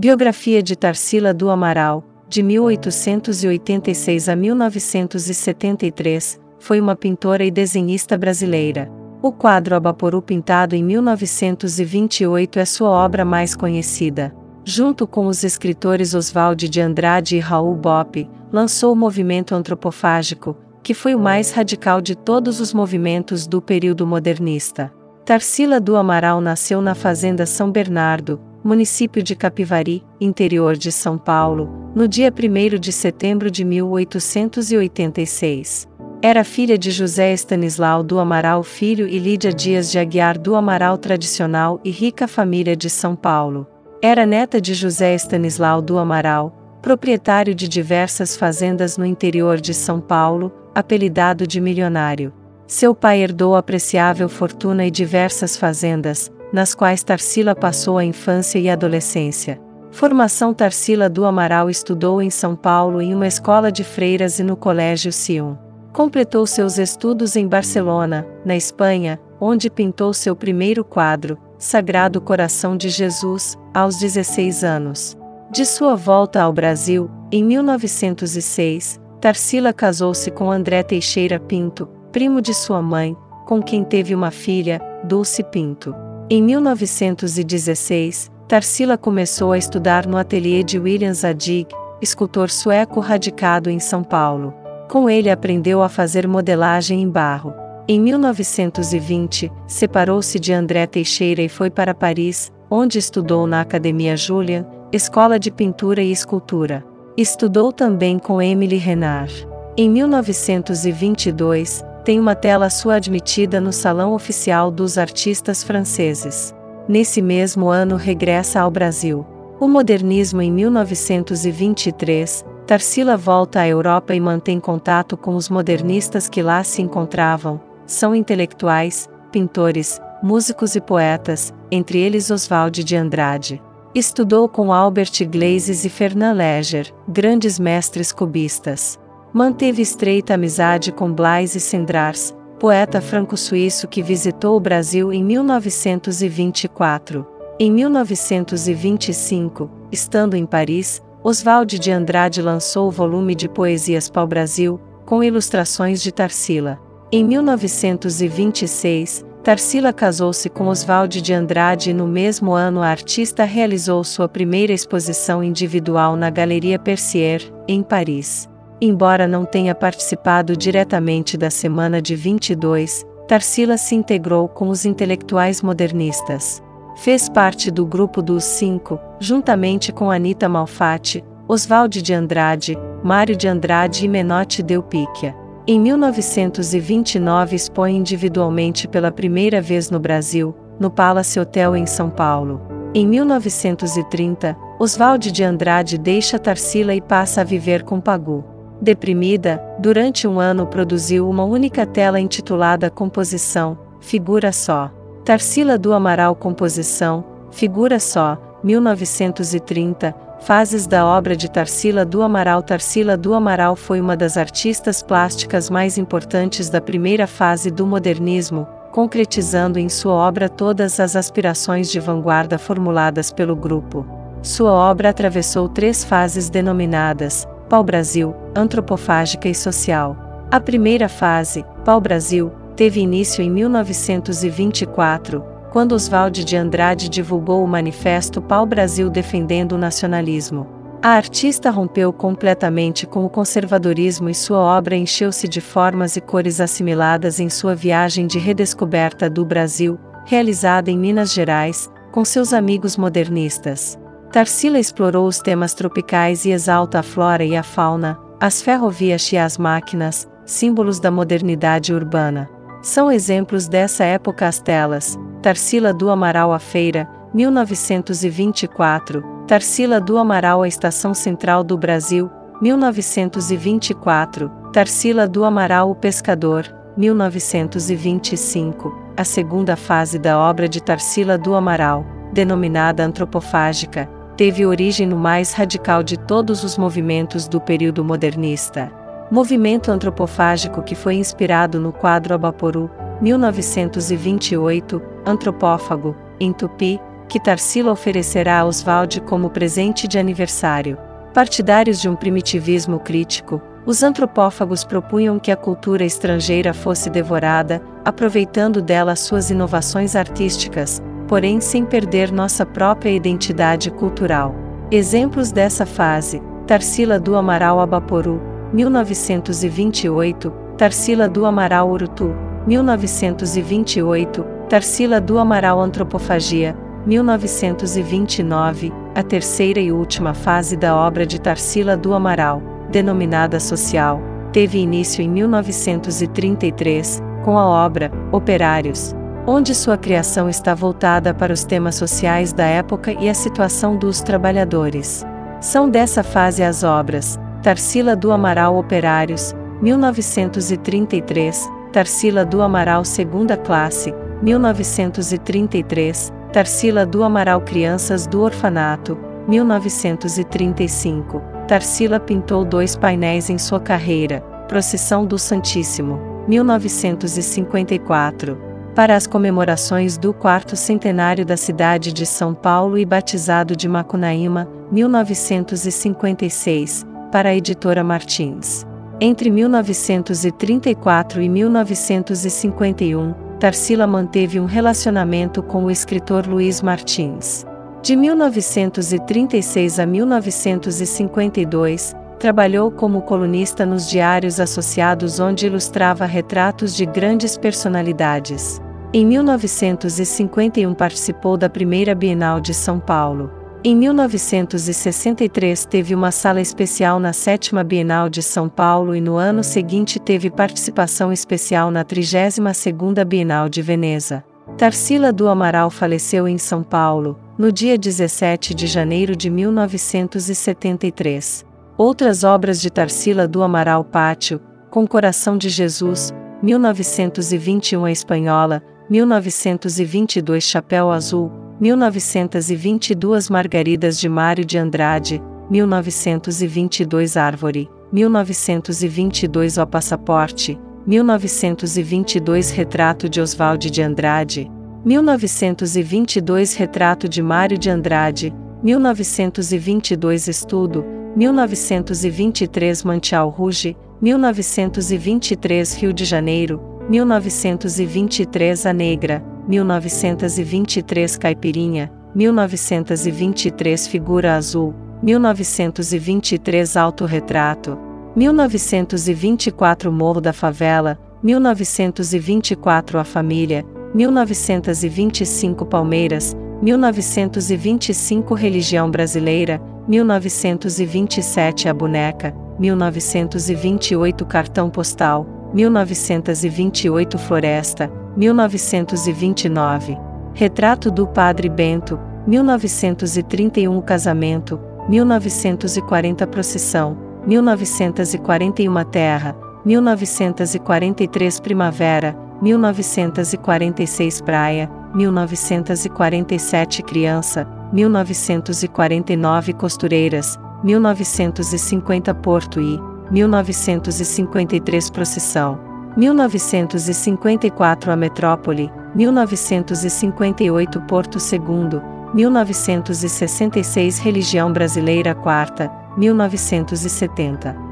Biografia de Tarsila do Amaral, de 1886 a 1973, foi uma pintora e desenhista brasileira. O quadro Abaporu pintado em 1928 é sua obra mais conhecida. Junto com os escritores Oswald de Andrade e Raul Bopp, lançou o movimento antropofágico, que foi o mais radical de todos os movimentos do período modernista. Tarsila do Amaral nasceu na Fazenda São Bernardo, município de Capivari, interior de São Paulo, no dia 1 de setembro de 1886. Era filha de José Estanislau do Amaral Filho e Lídia Dias de Aguiar do Amaral tradicional e rica família de São Paulo. Era neta de José Estanislau do Amaral, proprietário de diversas fazendas no interior de São Paulo, apelidado de milionário. Seu pai herdou apreciável fortuna e diversas fazendas, nas quais Tarsila passou a infância e adolescência. Formação Tarsila do Amaral estudou em São Paulo em uma escola de freiras e no Colégio Sion. Completou seus estudos em Barcelona, na Espanha, onde pintou seu primeiro quadro, Sagrado Coração de Jesus, aos 16 anos. De sua volta ao Brasil, em 1906, Tarsila casou-se com André Teixeira Pinto, primo de sua mãe, com quem teve uma filha, Dulce Pinto. Em 1916, Tarsila começou a estudar no ateliê de William Zadig, escultor sueco radicado em São Paulo. Com ele aprendeu a fazer modelagem em barro. Em 1920, separou-se de André Teixeira e foi para Paris, onde estudou na Academia Julian, escola de pintura e escultura. Estudou também com Emily Renard. Em 1922, tem uma tela sua admitida no Salão Oficial dos Artistas Franceses. Nesse mesmo ano regressa ao Brasil. O modernismo em 1923, Tarsila volta à Europa e mantém contato com os modernistas que lá se encontravam. São intelectuais, pintores, músicos e poetas, entre eles Oswald de Andrade. Estudou com Albert Glazes e Fernand Léger, grandes mestres cubistas. Manteve estreita amizade com Blaise Cendrars, poeta franco-suíço que visitou o Brasil em 1924. Em 1925, estando em Paris, Oswald de Andrade lançou o volume de poesias Pau-Brasil, com ilustrações de Tarsila. Em 1926, Tarsila casou-se com Oswald de Andrade e no mesmo ano a artista realizou sua primeira exposição individual na Galeria Percier, em Paris. Embora não tenha participado diretamente da Semana de 22, Tarsila se integrou com os intelectuais modernistas. Fez parte do grupo dos Cinco, juntamente com Anita Malfatti, Oswald de Andrade, Mário de Andrade e Menotti Delpicchia. Em 1929 expõe individualmente pela primeira vez no Brasil, no Palace Hotel em São Paulo. Em 1930, Oswald de Andrade deixa Tarsila e passa a viver com Pagu. Deprimida, durante um ano produziu uma única tela intitulada Composição, Figura Só. Tarsila do Amaral Composição, Figura Só, 1930, Fases da obra de Tarsila do Amaral Tarsila do Amaral foi uma das artistas plásticas mais importantes da primeira fase do modernismo, concretizando em sua obra todas as aspirações de vanguarda formuladas pelo grupo. Sua obra atravessou três fases denominadas Pau-Brasil, Antropofágica e Social. A primeira fase, Pau-Brasil, teve início em 1924, quando Oswald de Andrade divulgou o manifesto Pau Brasil defendendo o nacionalismo. A artista rompeu completamente com o conservadorismo e sua obra encheu-se de formas e cores assimiladas em sua viagem de redescoberta do Brasil, realizada em Minas Gerais, com seus amigos modernistas. Tarsila explorou os temas tropicais e exalta a flora e a fauna, as ferrovias e as máquinas, símbolos da modernidade urbana. São exemplos dessa época as telas: Tarsila do Amaral à Feira, 1924, Tarsila do Amaral à Estação Central do Brasil, 1924, Tarsila do Amaral o Pescador, 1925, a segunda fase da obra de Tarsila do Amaral, denominada antropofágica, teve origem no mais radical de todos os movimentos do período modernista movimento antropofágico que foi inspirado no quadro Abaporu, 1928, Antropófago, em Tupi, que Tarsila oferecerá a Oswald como presente de aniversário. Partidários de um primitivismo crítico, os antropófagos propunham que a cultura estrangeira fosse devorada, aproveitando dela suas inovações artísticas, porém sem perder nossa própria identidade cultural. Exemplos dessa fase: Tarsila do Amaral Abaporu, 1928, Tarsila do Amaral Urutu, 1928, Tarsila do Amaral Antropofagia, 1929, a terceira e última fase da obra de Tarsila do Amaral, denominada Social, teve início em 1933, com a obra Operários, onde sua criação está voltada para os temas sociais da época e a situação dos trabalhadores. São dessa fase as obras Tarsila do Amaral Operários, 1933, Tarsila do Amaral Segunda Classe, 1933, Tarsila do Amaral Crianças do Orfanato, 1935. Tarsila pintou dois painéis em sua carreira: Procissão do Santíssimo, 1954. Para as comemorações do quarto centenário da cidade de São Paulo e batizado de Macunaíma, 1956, para a editora Martins. Entre 1934 e 1951, Tarsila manteve um relacionamento com o escritor Luiz Martins. De 1936 a 1952, trabalhou como colunista nos diários associados onde ilustrava retratos de grandes personalidades. Em 1951 participou da primeira Bienal de São Paulo. Em 1963 teve uma sala especial na sétima Bienal de São Paulo e no ano seguinte teve participação especial na 32ª Bienal de Veneza. Tarsila do Amaral faleceu em São Paulo, no dia 17 de janeiro de 1973. Outras obras de Tarsila do Amaral Pátio, Com Coração de Jesus, 1921 A Espanhola, 1922 Chapéu Azul, 1922 Margaridas de Mário de Andrade, 1922 Árvore, 1922 O Passaporte, 1922 Retrato de Oswald de Andrade, 1922 Retrato de Mário de Andrade, 1922 Estudo, 1923 Mantial Rouge, 1923 Rio de Janeiro, 1923 A Negra, 1923 Caipirinha, 1923 Figura Azul, 1923 Autorretrato, 1924 Morro da Favela, 1924 A Família, 1925 Palmeiras, 1925 Religião Brasileira, 1927 A Boneca, 1928 Cartão Postal, 1928 Floresta, 1929. Retrato do Padre Bento, 1931 O Casamento, 1940 Procissão, 1941 Terra, 1943 Primavera, 1946 Praia, 1947 Criança, 1949 Costureiras, 1950 Porto e 1953 Procissão. 1954 A Metrópole, 1958 Porto II, 1966 Religião Brasileira Quarta, 1970